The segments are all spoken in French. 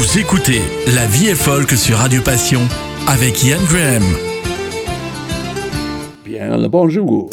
Vous écoutez La vie est folk sur Radio Passion avec Ian Graham. Bien le bonjour.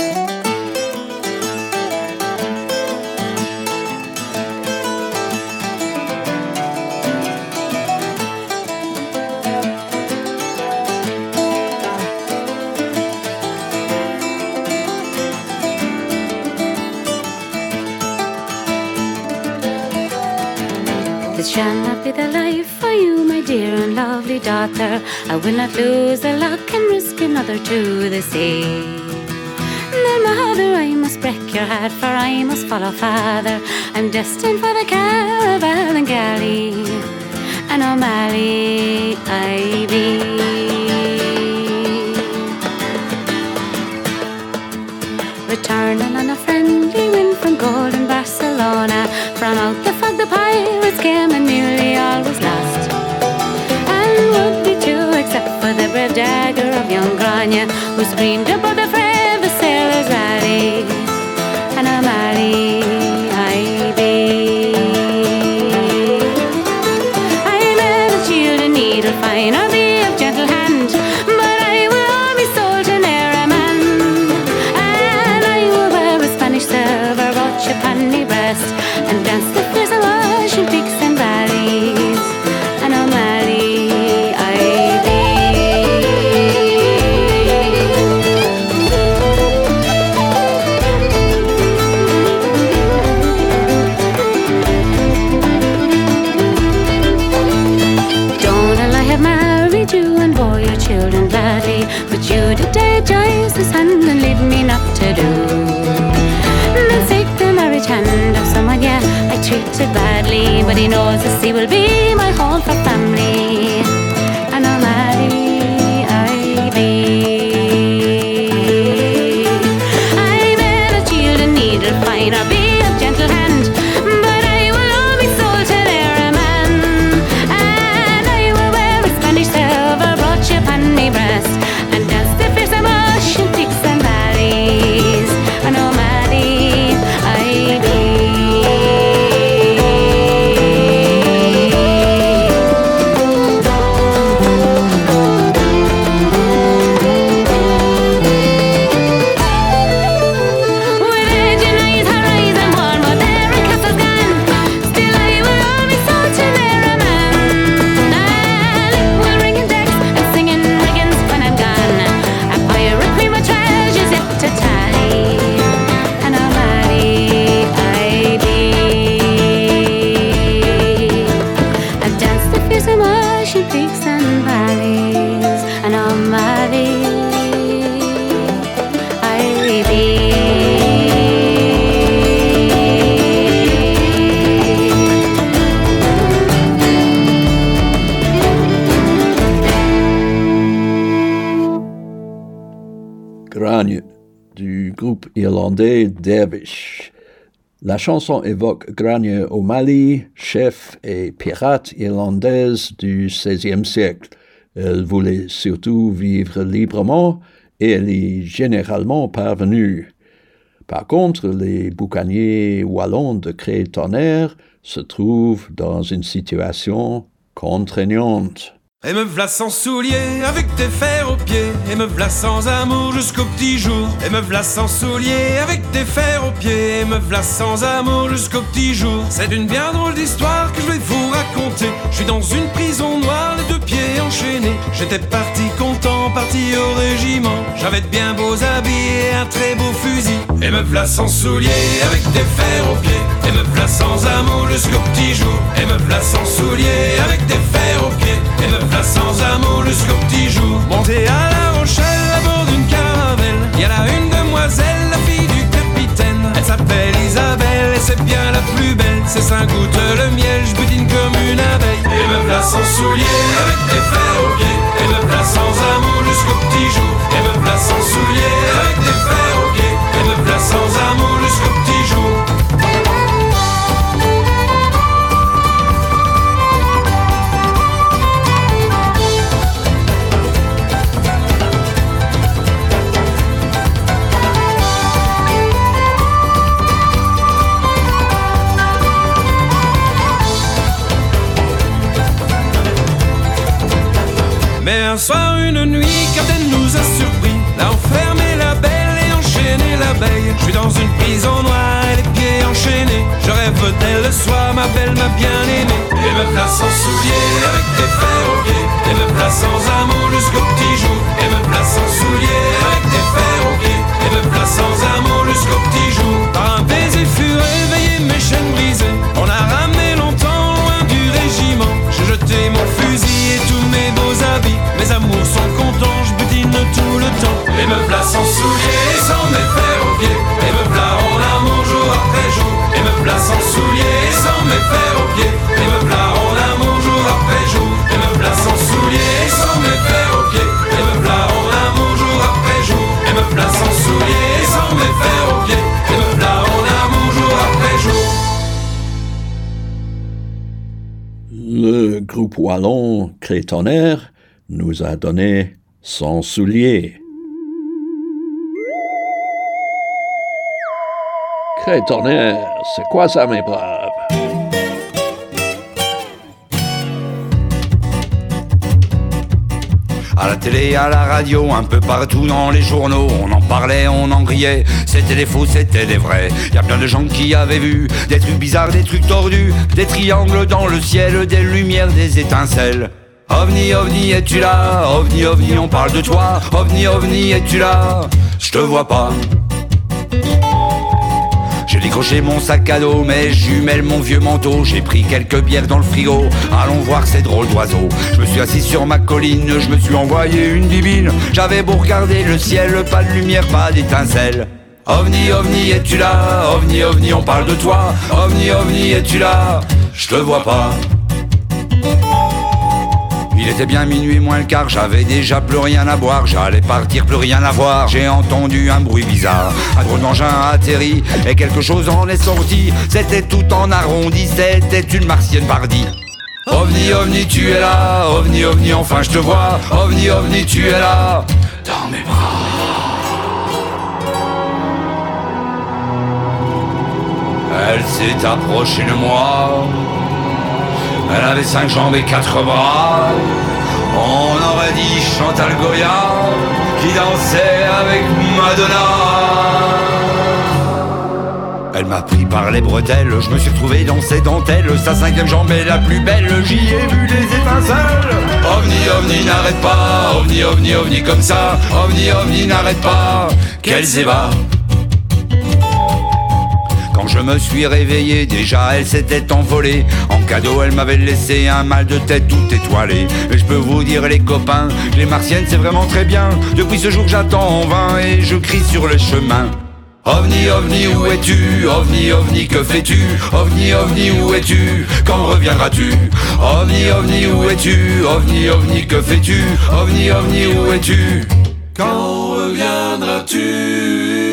I will not lose a luck and risk another to the sea. Then, mother, I must break your heart, for I must follow father. I'm destined for the caravel and galley, and O'Malley I be. Returning on a friendly wind from golden Barcelona, from out We who screamed above the fray. To do. Then take the marriage hand of someone, yeah, I treated badly, but he knows the sea will be La chanson évoque Gragne au Mali, chef et pirate irlandaise du XVIe siècle. Elle voulait surtout vivre librement et elle est généralement parvenue. Par contre, les boucaniers wallons de Cré-Tonnerre se trouvent dans une situation contraignante. Et me v'là sans souliers, avec des fers aux pieds. Et me v'là sans amour jusqu'au petit jour. Et me v'là sans souliers, avec des fers aux pieds. Et me v'là sans amour jusqu'au petit jour. C'est une bien drôle d'histoire que je vais vous raconter. Je suis dans une prison noire, les deux pieds enchaînés. J'étais parti content, parti au régiment. J'avais de bien beaux habits et un très beau fusil. Et me v'là sans souliers, avec des fers aux pieds. Et me v'là sans amour jusqu'au petit jour. Et me v'là sans souliers, avec des fers aux pieds. Et me v'là sans amour jusqu'au petit jour. Monté à La Rochelle à bord d'une caravelle. Y a là une demoiselle, la fille du capitaine. Elle s'appelle Isabelle et c'est bien la plus belle. Ses seins goûtent le miel, je butine comme une abeille. Et me v'là sans souliers, avec des fers aux pieds. Petit jour. Et me v'là sans souliers, avec des fers aux pieds. Et me v'là sans amour Mais un soir, une nuit, quand elle nous a surpris, l'a enfermé la belle et enchaîné l'abeille. Je suis dans une prison noire, et les pieds enchaînés. Je rêve d'elle le soir, ma belle, ma bien-aimée. Et me place sans souliers, avec des fers pieds. Et me place sans amour jusqu'au petit jour. Me place sans souliers, sans fers aux pieds. Et me place en amour jour après jour. Et me place sans souliers, sans fers aux pieds. Et me place en amour jour après jour. Et me place sans souliers, sans fers aux pieds. Et me place en amour jour après jour. Et me place sans souliers, sans fers aux pieds. Et me place en amour jour après jour. Le groupe wallon Crétonnerre nous a donné Sans souliers. Crétonnerre, c'est quoi ça, mes braves À la télé, à la radio, un peu partout dans les journaux, on en parlait, on en riait. C'était des faux, c'était des vrais. Y a plein de gens qui avaient vu des trucs bizarres, des trucs tordus, des triangles dans le ciel, des lumières, des étincelles. OVNI, OVNI, es-tu là? OVNI, OVNI, on parle de toi. OVNI, OVNI, es-tu là? Je te vois pas. J'ai décroché mon sac à dos, mes jumelles, mon vieux manteau. J'ai pris quelques bières dans le frigo. Allons voir ces drôles d'oiseaux. Je me suis assis sur ma colline, je me suis envoyé une divine. J'avais beau regarder le ciel, pas de lumière, pas d'étincelle. OVNI, OVNI, es-tu là? OVNI, OVNI, on parle de toi. OVNI, OVNI, es-tu là? Je te vois pas. Il était bien minuit moins le quart, j'avais déjà plus rien à boire, j'allais partir plus rien à voir. J'ai entendu un bruit bizarre, un drôle d'engin a atterri et quelque chose en est sorti. C'était tout en arrondi, c'était une martienne pardie. OVNI, OVNI, tu es là, OVNI, OVNI, enfin je te vois. OVNI, OVNI, tu es là, dans mes bras. Elle s'est approchée de moi. Elle avait cinq jambes et quatre bras. On aurait dit Chantal Goya qui dansait avec Madonna. Elle m'a pris par les bretelles, je me suis retrouvé dans ses dentelles. Sa cinquième jambe est la plus belle, j'y ai vu les étincelles. OVNI, OVNI, n'arrête pas. OVNI, OVNI, OVNI comme ça. OVNI, OVNI, n'arrête pas. Quels ébats. Je me suis réveillé, déjà elle s'était envolée. En cadeau, elle m'avait laissé un mal de tête tout étoilé. Et je peux vous dire, les copains, les martiennes, c'est vraiment très bien. Depuis ce jour, j'attends en vain et je crie sur le chemin. OVNI, OVNI, où es-tu? OVNI, OVNI, que fais-tu? OVNI, OVNI, où es-tu? Quand reviendras-tu? OVNI, OVNI, où es-tu? OVNI, OVNI, que fais-tu? OVNI, OVNI, où es-tu? Quand reviendras-tu?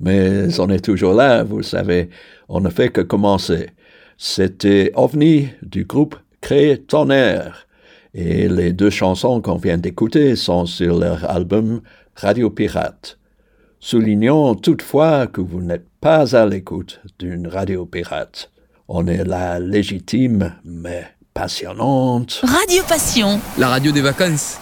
Mais on est toujours là, vous savez, on ne fait que commencer. C'était OVNI du groupe Crée ton air. Et les deux chansons qu'on vient d'écouter sont sur leur album Radio Pirate. Soulignons toutefois que vous n'êtes pas à l'écoute d'une radio pirate. On est la légitime mais passionnante. Radio Passion. La radio des vacances.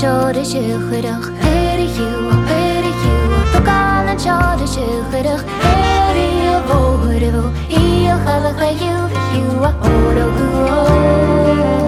çore şıhırık Heri yu, heri yu you, çore şıhırık Heri yu, have a you, you are yu Orogu, orogu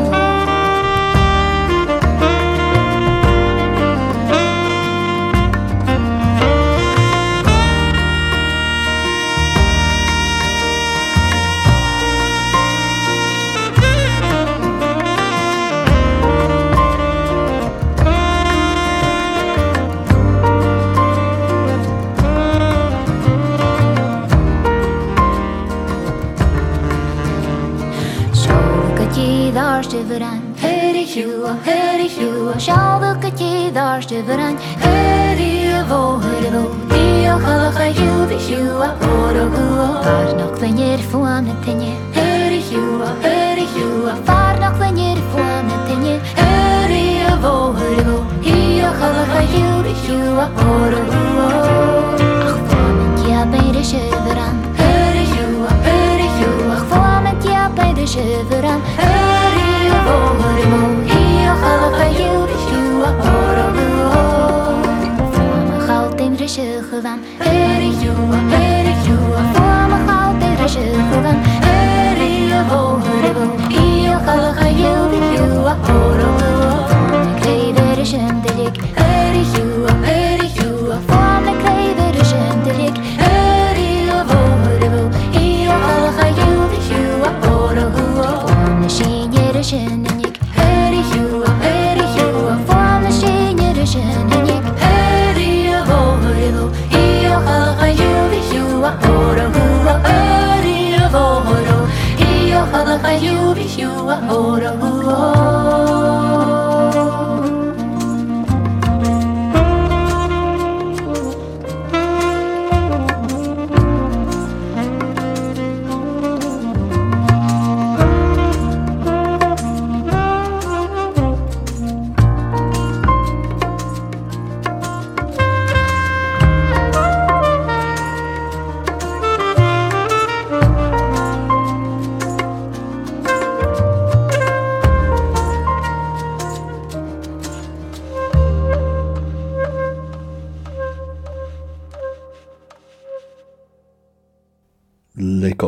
hua, heri hua, shalva kati darsh te varan, heri vo, heri vo, dia halakha hilvi hua, oro hua, var nok venir fuam tenye, heri hua, heri hua, var nok venir fuam tenye, heri vo, heri vo, dia halakha hilvi hua, oro hua, ach fuam kia beire shvaran, heri hua, heri hua, fuam kia beire shvaran, heri over you You are more of the world For my heart in Rishikovan Eri you are, eri you are For my heart in Rishikovan Eri you are, eri you are И я халаха you, you are more of the world For my kreyveri şimdilik Eri you are, eri you are For my kreyveri şimdilik Eri you are, eri you are И я халаха you, you are more of the a chalacha hiú a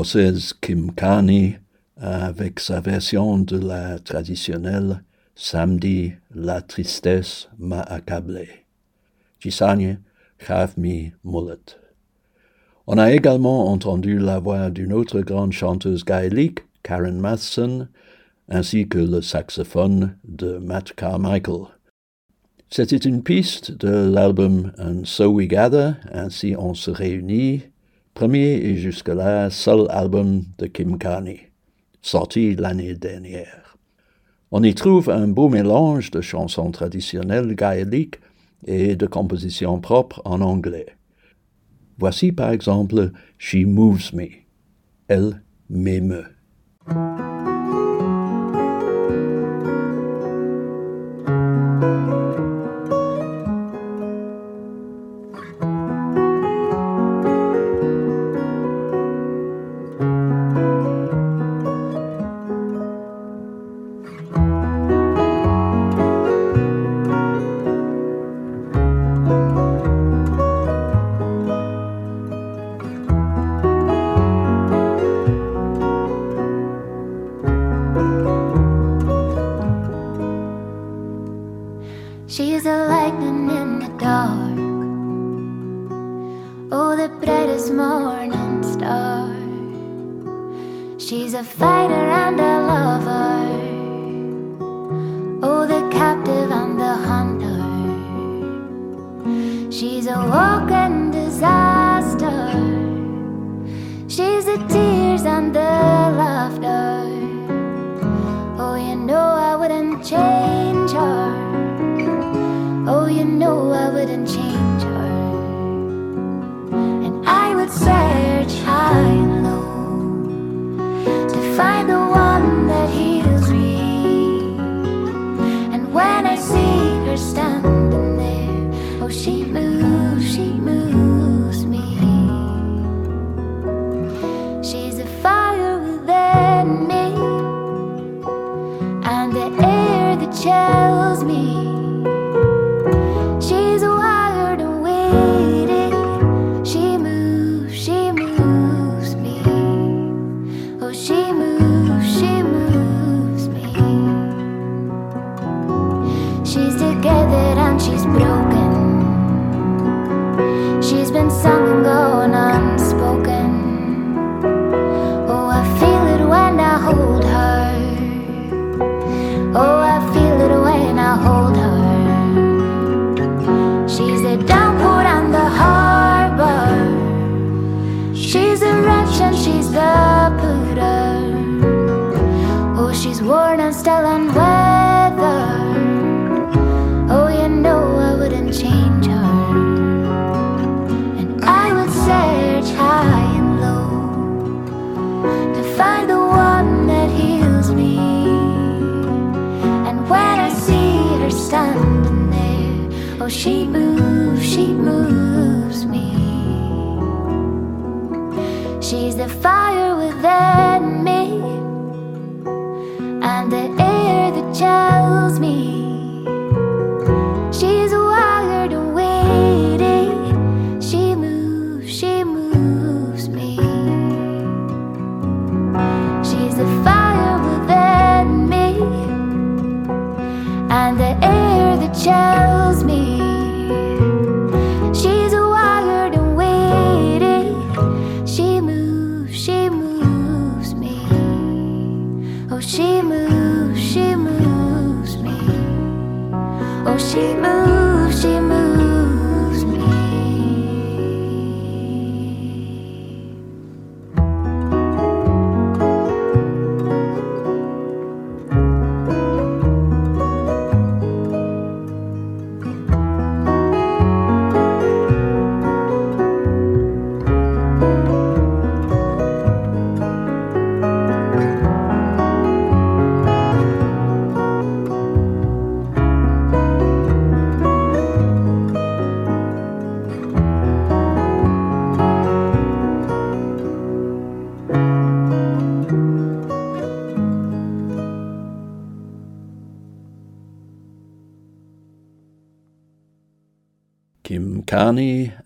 L'écossaise Kim Kani avec sa version de la traditionnelle Samedi, la tristesse m'a accablé. Chisagne, Chavmi Mullet. On a également entendu la voix d'une autre grande chanteuse gaélique, Karen Matheson, ainsi que le saxophone de Matt Carmichael. C'était une piste de l'album And So We Gather, ainsi on se réunit, premier et jusque-là seul album de Kim Carney, sorti l'année dernière. On y trouve un beau mélange de chansons traditionnelles gaéliques et de compositions propres en anglais. Voici par exemple She Moves Me. Elle m'émeut.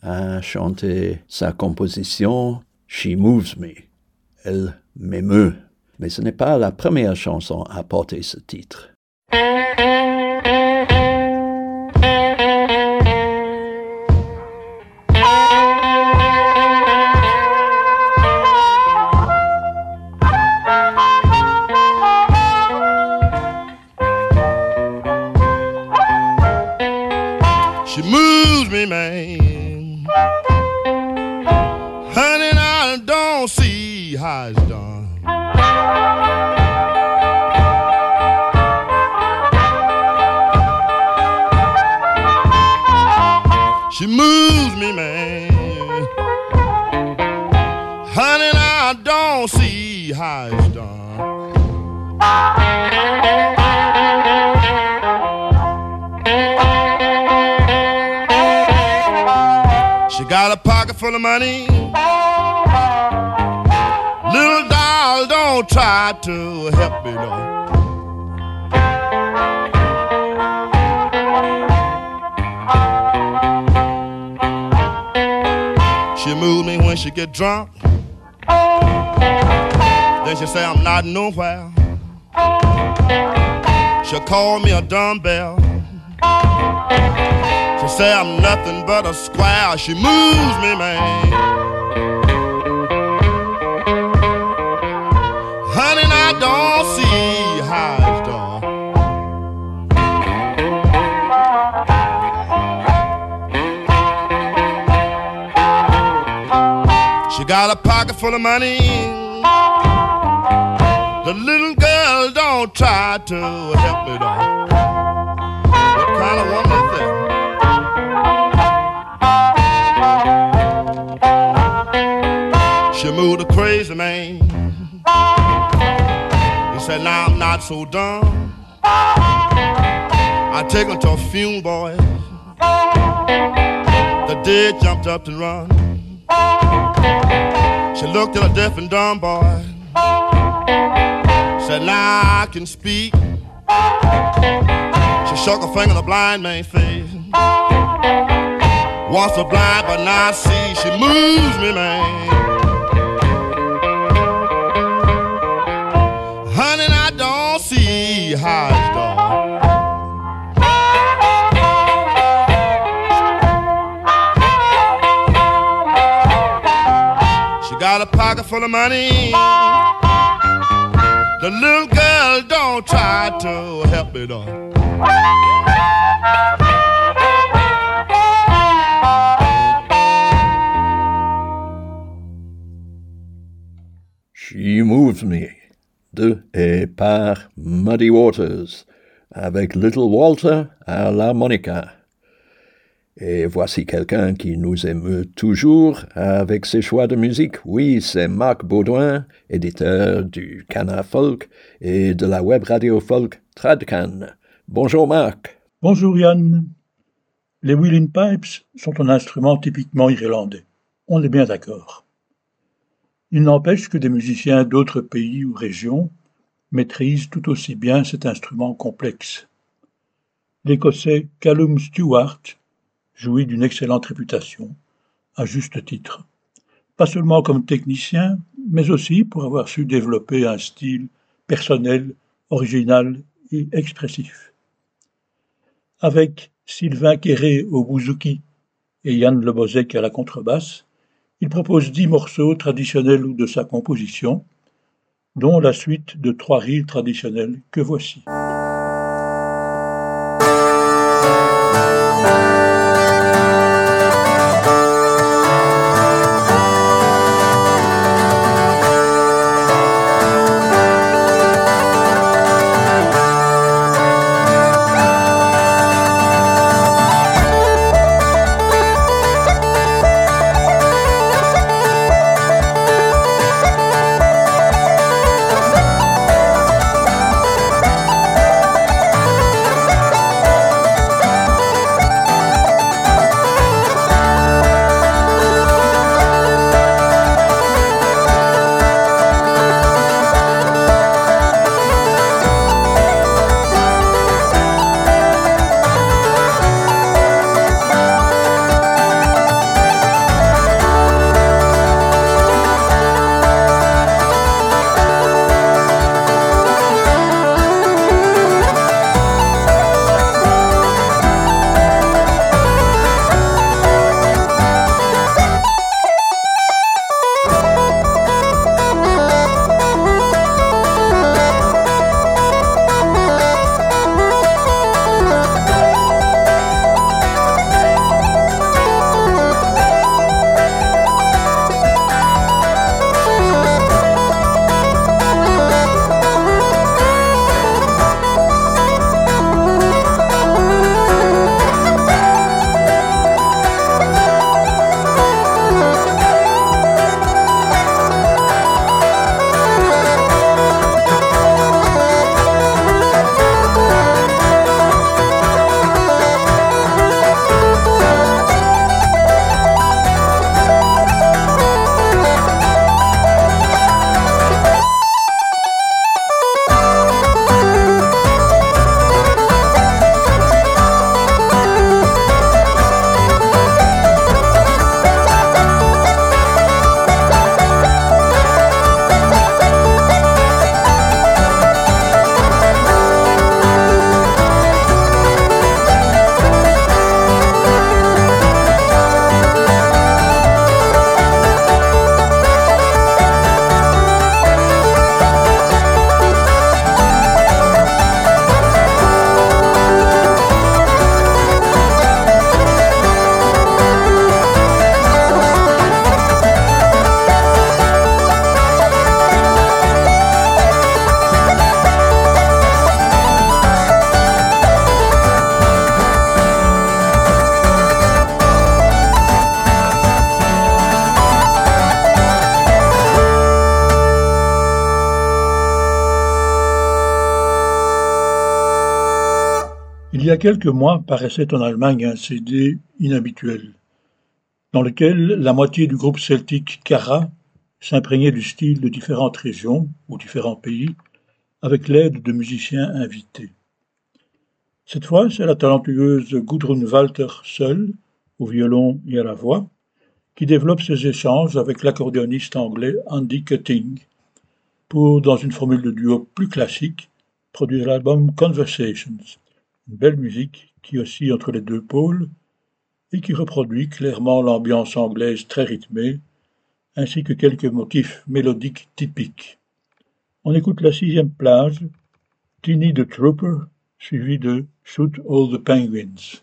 A chanté sa composition She Moves Me. Elle m'émeut. Mais ce n'est pas la première chanson à porter ce titre. Got a pocket full of money. Little doll, don't try to help me, no. She moves me when she get drunk. Then she say I'm not nowhere. She'll call me a dumbbell. She say I'm nothing but a square. She moves me, man. Honey, I don't see how it's done. She got a pocket full of money. The little girl don't try to help me, though. What kind of woman She moved a crazy man. He said, Now I'm not so dumb. I take him to a funeral, boy. The dead jumped up and run. She looked at a deaf and dumb boy. Said, Now I can speak. She shook a finger in the blind man's face. Once a blind, but now I see she moves me, man. How it's done. She got a pocket full of money. The little girl don't try to help me though. She Moves Me de et par Muddy Waters avec Little Walter à l'harmonica. Et voici quelqu'un qui nous émeut toujours avec ses choix de musique. Oui, c'est Marc Baudouin, éditeur du Canard Folk et de la web radio folk Tradcan. Bonjour Marc. Bonjour Yann. Les Wheeling Pipes sont un instrument typiquement irlandais. On est bien d'accord. Il n'empêche que des musiciens d'autres pays ou régions maîtrisent tout aussi bien cet instrument complexe. L'Écossais Callum Stewart jouit d'une excellente réputation, à juste titre, pas seulement comme technicien, mais aussi pour avoir su développer un style personnel, original et expressif. Avec Sylvain Quéré au bouzouki et Yann Lebozek à la contrebasse, il propose dix morceaux traditionnels ou de sa composition, dont la suite de trois reels traditionnels que voici. Quelques mois paraissait en Allemagne un CD inhabituel, dans lequel la moitié du groupe celtique Cara s'imprégnait du style de différentes régions ou différents pays, avec l'aide de musiciens invités. Cette fois, c'est la talentueuse Gudrun Walter seule, au violon et à la voix, qui développe ses échanges avec l'accordéoniste anglais Andy Cutting pour, dans une formule de duo plus classique, produire l'album Conversations, une belle musique qui oscille entre les deux pôles et qui reproduit clairement l'ambiance anglaise très rythmée, ainsi que quelques motifs mélodiques typiques. On écoute la sixième plage, Tiny the Trooper, suivi de Shoot All the Penguins.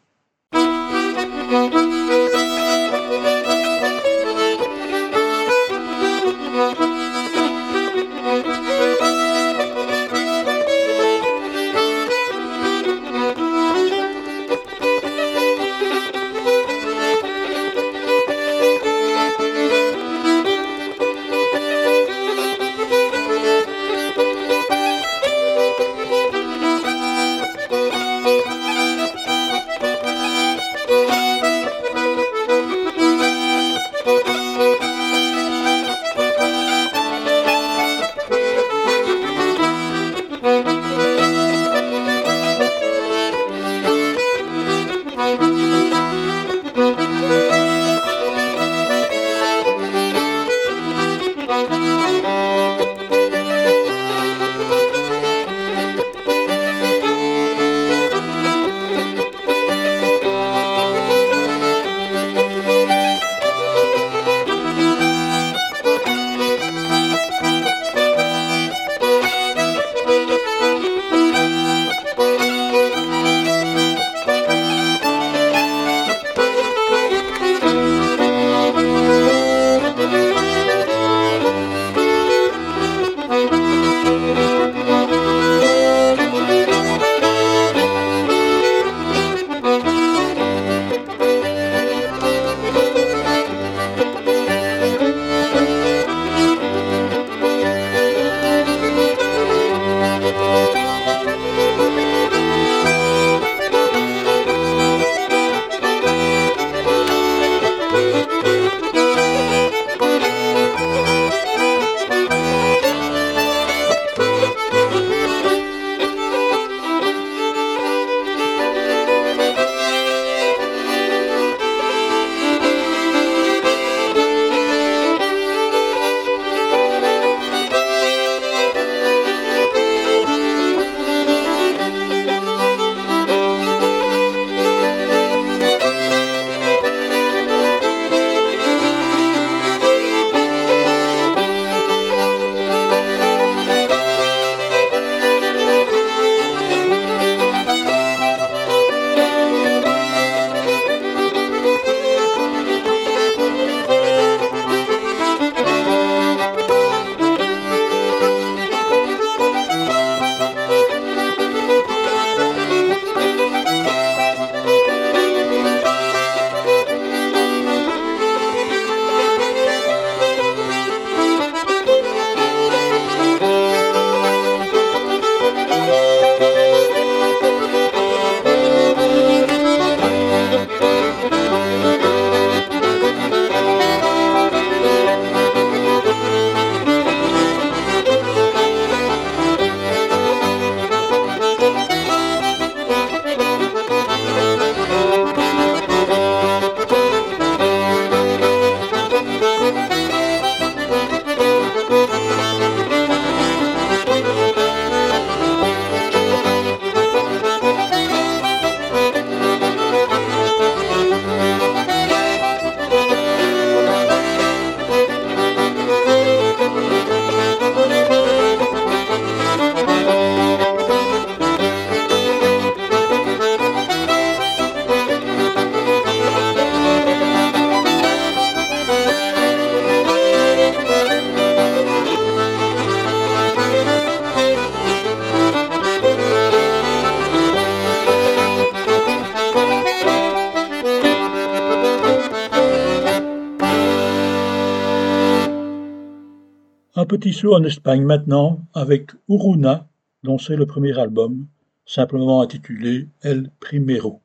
Petit en Espagne maintenant avec Uruna, dont c'est le premier album, simplement intitulé El Primero.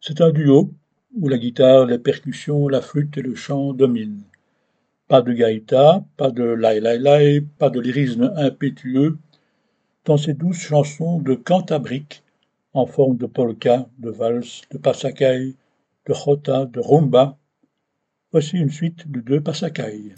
C'est un duo où la guitare, les percussions, la flûte et le chant dominent. Pas de gaïta, pas de lai lai lai, pas de lyrisme impétueux dans ces douces chansons de cantabrique en forme de polka, de valse, de passacaille, de jota, de rumba. Voici une suite de deux passacailles.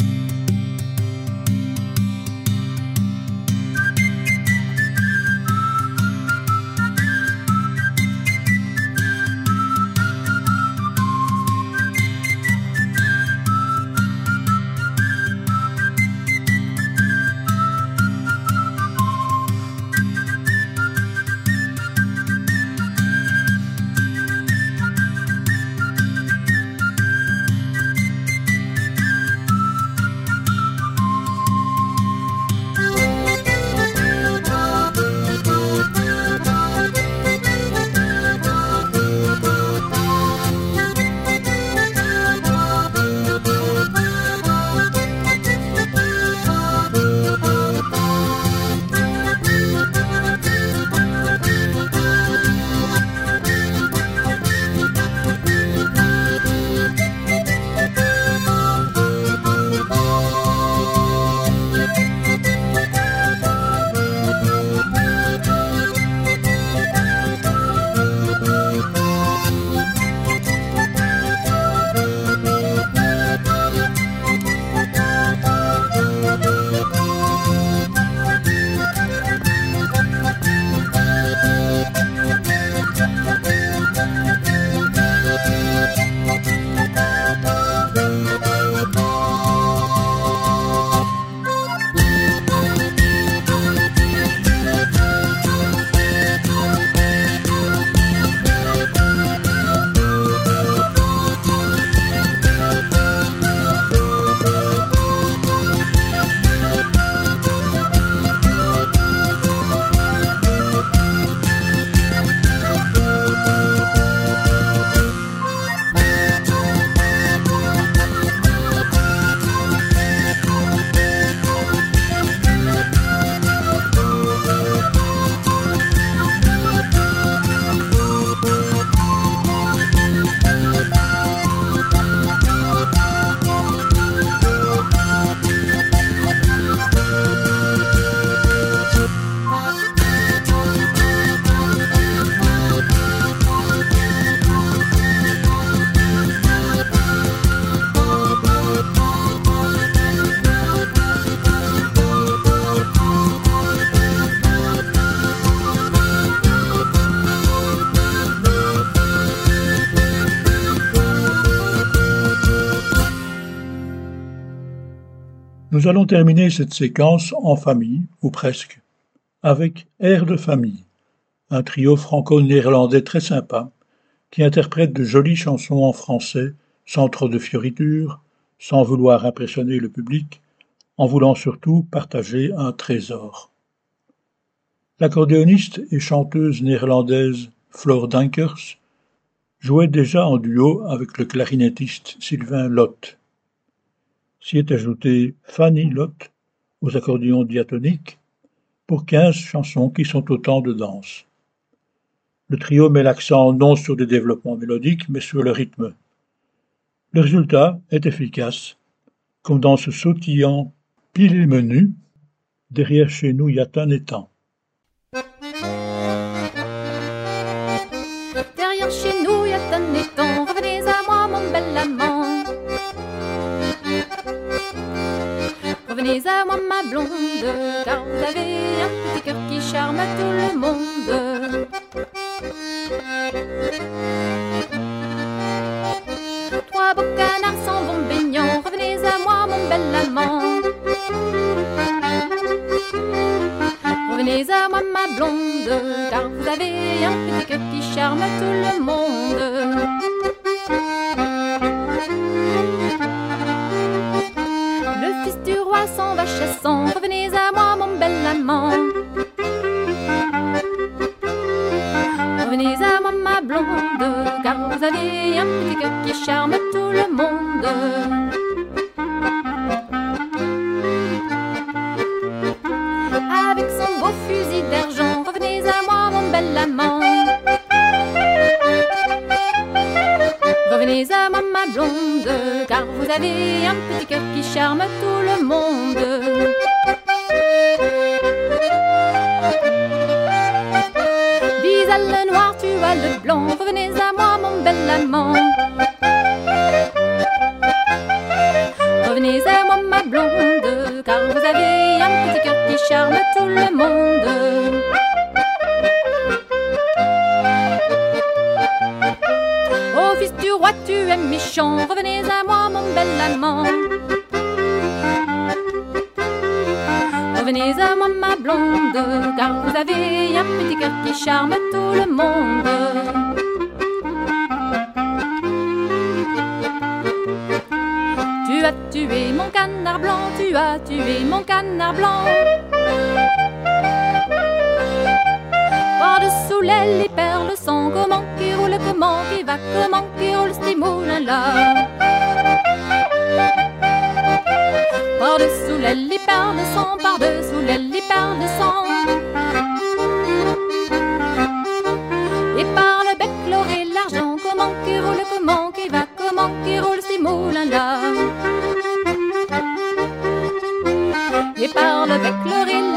Nous allons terminer cette séquence en famille, ou presque, avec Air de famille, un trio franco-néerlandais très sympa, qui interprète de jolies chansons en français, sans trop de fioritures, sans vouloir impressionner le public, en voulant surtout partager un trésor. L'accordéoniste et chanteuse néerlandaise Flore Dankers jouait déjà en duo avec le clarinettiste Sylvain Lotte. S'y est ajouté Fanny Lotte aux accordéons diatoniques pour quinze chansons qui sont autant de danses. Le trio met l'accent non sur des développements mélodiques, mais sur le rythme. Le résultat est efficace, comme dans ce sautillant pile et menu, derrière chez nous Yatan étant. Revenez à moi, ma blonde, car vous avez un petit cœur qui charme tout le monde. Trois beaux canards s'en vont baignant. Revenez à moi, mon bel amant. Revenez à moi, ma blonde, car vous avez un petit cœur qui charme tout le monde. Revenez à moi, mon bel amant. Revenez à moi, ma blonde, car vous avez un petit cœur qui charme tout le monde. Canard blanc, tu as tué mon canard blanc. Par-dessous l'aile, les perles sont comment qui roule, comment qui va, comment qui roule ces moulins-là. Par-dessous l'aile, les perles sont, par-dessous l'aile, les perles sont. Et par le bec, l'or et l'argent, comment qui roule, comment qui va, comment qui roule ces moulins-là. Et par le bec,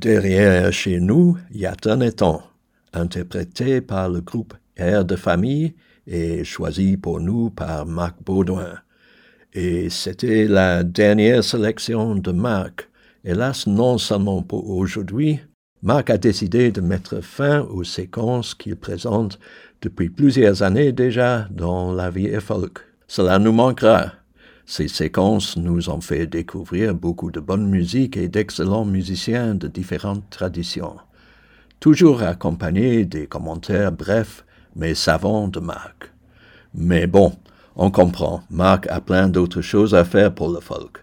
Derrière chez nous, Yatan étant, interprété par le groupe Air de famille et choisi pour nous par Marc Baudouin. Et c'était la dernière sélection de Marc. Hélas, non seulement pour aujourd'hui, Marc a décidé de mettre fin aux séquences qu'il présente depuis plusieurs années déjà dans La vie folk. Cela nous manquera. Ces séquences nous ont fait découvrir beaucoup de bonne musique et d'excellents musiciens de différentes traditions, toujours accompagnés des commentaires brefs mais savants de Marc. Mais bon, on comprend, Marc a plein d'autres choses à faire pour le folk,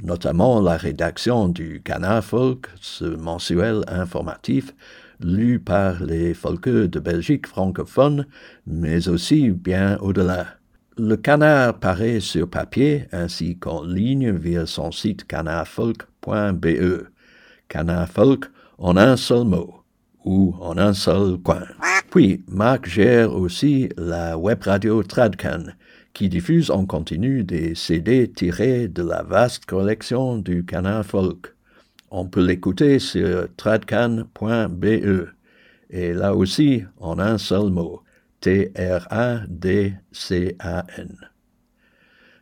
notamment la rédaction du Canard Folk, ce mensuel informatif lu par les folkeux de Belgique francophone, mais aussi bien au-delà. Le canard paraît sur papier ainsi qu'en ligne via son site canardfolk.be. Canard Folk en un seul mot ou en un seul coin. Puis, Marc gère aussi la web radio Tradcan, qui diffuse en continu des CD tirés de la vaste collection du Canard Folk. On peut l'écouter sur tradcan.be et là aussi en un seul mot. T-R-A-D-C-A-N.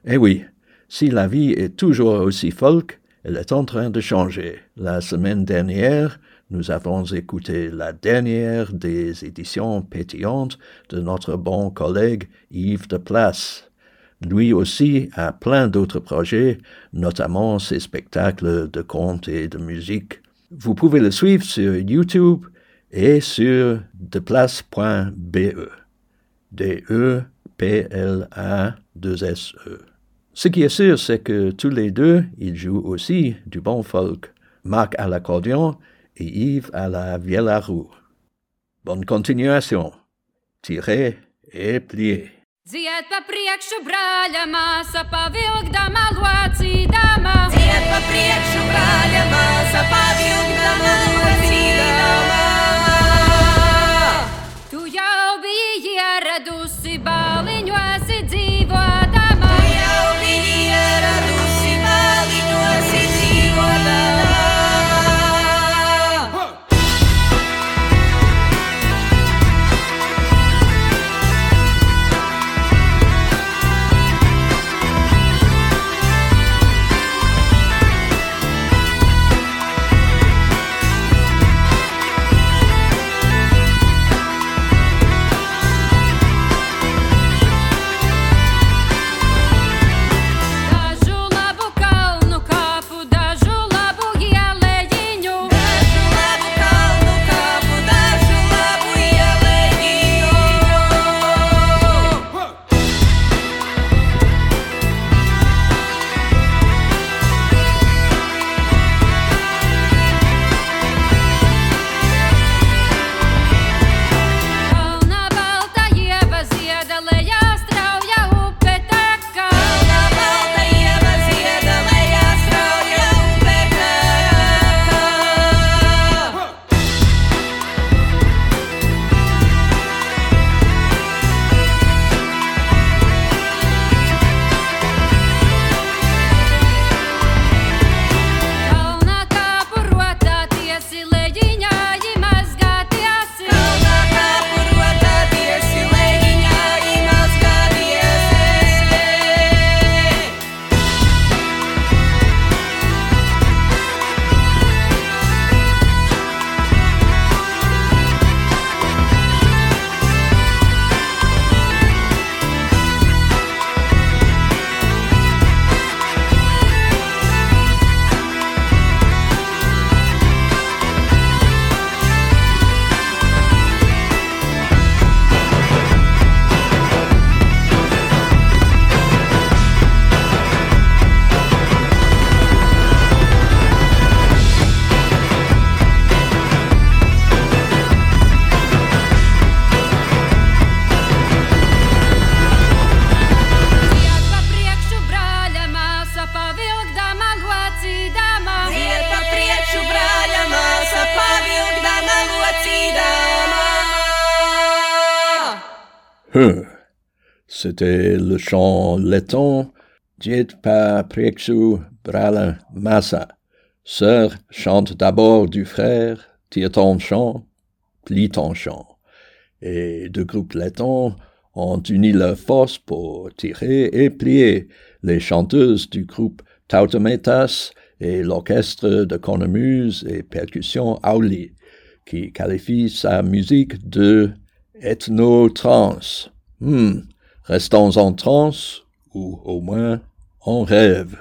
Eh oui, si la vie est toujours aussi folk, elle est en train de changer. La semaine dernière, nous avons écouté la dernière des éditions pétillantes de notre bon collègue Yves de Place. Lui aussi a plein d'autres projets, notamment ses spectacles de contes et de musique. Vous pouvez le suivre sur YouTube et sur deplace.be. D-E-P-L-A-2-S-E. Ce qui est sûr, c'est que tous les deux, ils jouent aussi du bon folk. Marc à l'accordion et Yves à la vielle à roue. Bonne continuation. Tirez et pliez. Dzied pa priekšu brāļa māsa, pavilgdama locīdama. Dzied pa priekšu brāļa māsa, pavilgdama locīdama. do Le chant letton Diet pa prexu brala massa. Sœur, chante d'abord du frère, tire ton chant, plie ton chant. Et deux groupes lettons ont uni leurs forces pour tirer et plier les chanteuses du groupe Tautometas et l'orchestre de cornemuse et percussion Auli, qui qualifie sa musique de ethno-trance. Hmm, restons en trance, ou au moins en rêve.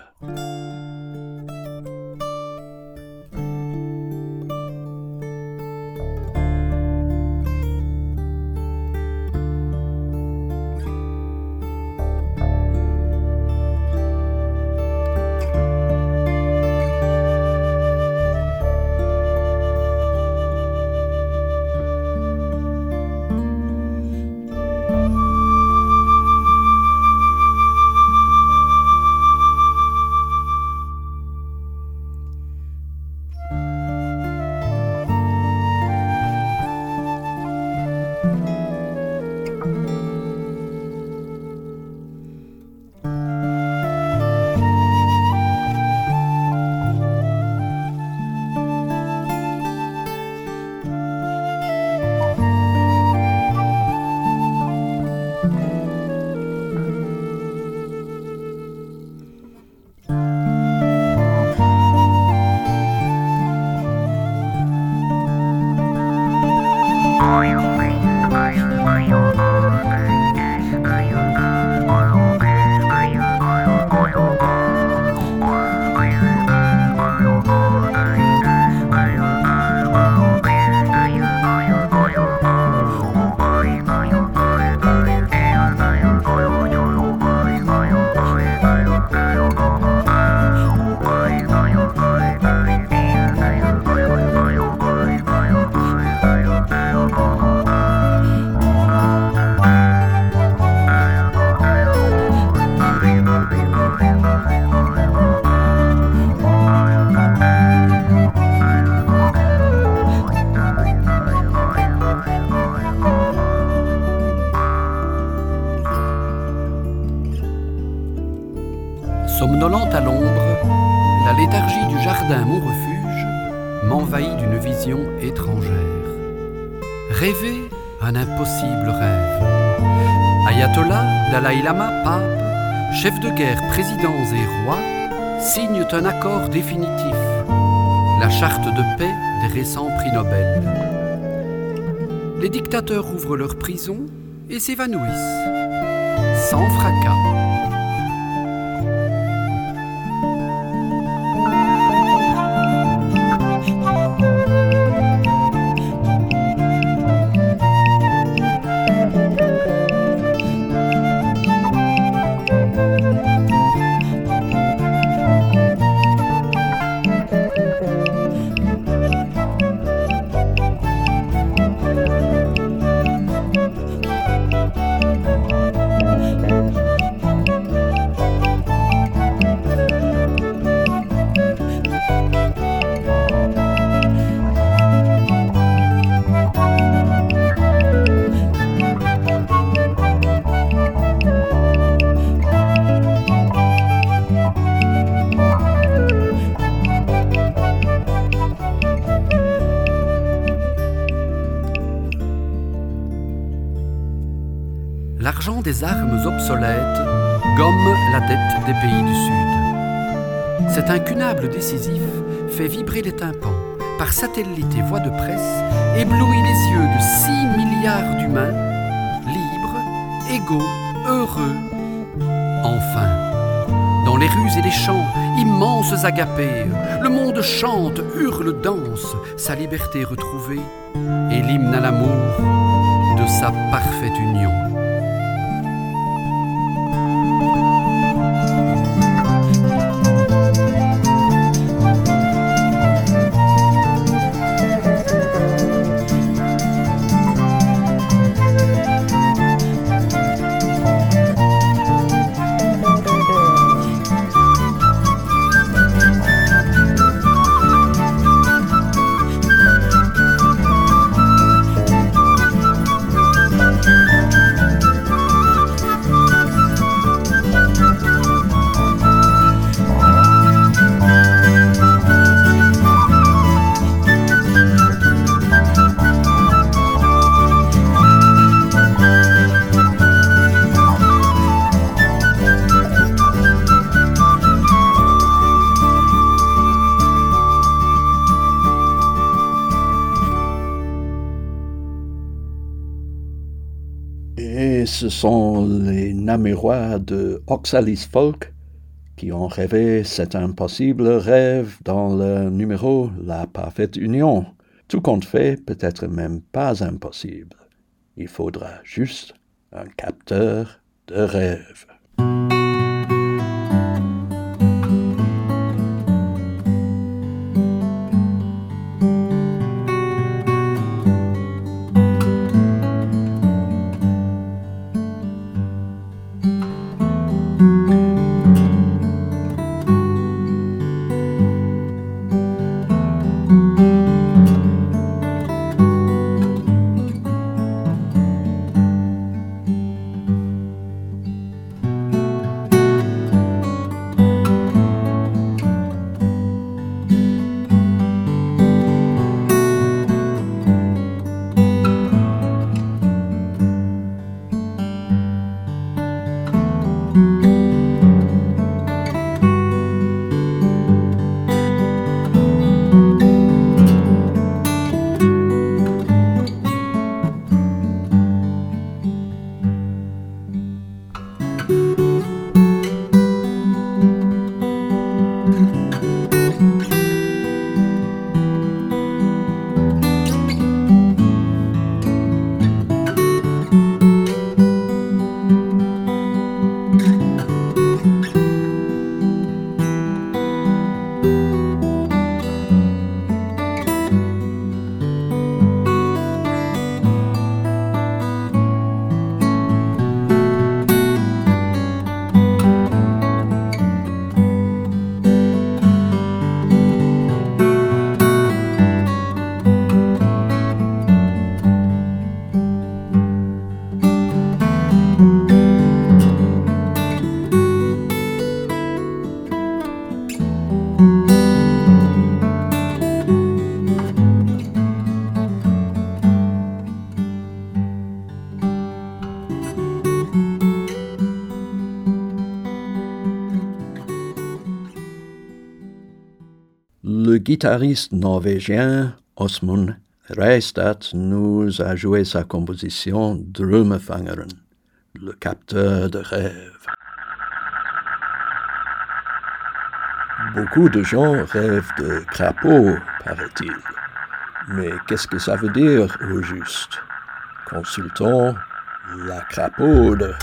De guerre, présidents et rois signent un accord définitif, la charte de paix des récents prix Nobel. Les dictateurs ouvrent leurs prisons et s'évanouissent, sans fracas. Armes obsolètes gomme la dette des pays du Sud. Cet incunable décisif fait vibrer les tympans. Par satellite et voix de presse, éblouit les yeux de 6 milliards d'humains, libres, égaux, heureux. Enfin, dans les rues et les champs, immenses agapés, le monde chante, hurle, danse, sa liberté retrouvée, et l'hymne à l'amour de sa parfaite union. Ce sont les Namurois de Oxalis Folk qui ont rêvé cet impossible rêve dans le numéro La parfaite union. Tout compte fait, peut-être même pas impossible. Il faudra juste un capteur de rêve. Guitariste norvégien Osmund Reistad nous a joué sa composition Drømmefangeren, le capteur de rêve. Beaucoup de gens rêvent de crapauds, paraît-il. Mais qu'est-ce que ça veut dire au juste? Consultons la crapaude.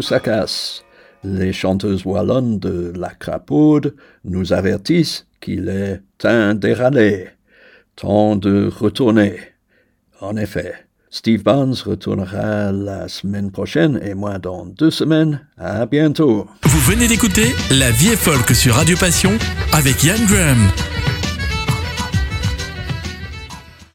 Ça casse. Les chanteuses wallonnes de la crapaude nous avertissent qu'il est temps d'éraler, temps de retourner. En effet, Steve Barnes retournera la semaine prochaine et moi dans deux semaines. À bientôt. Vous venez d'écouter La vie est folk sur Radio Passion avec Yann Graham.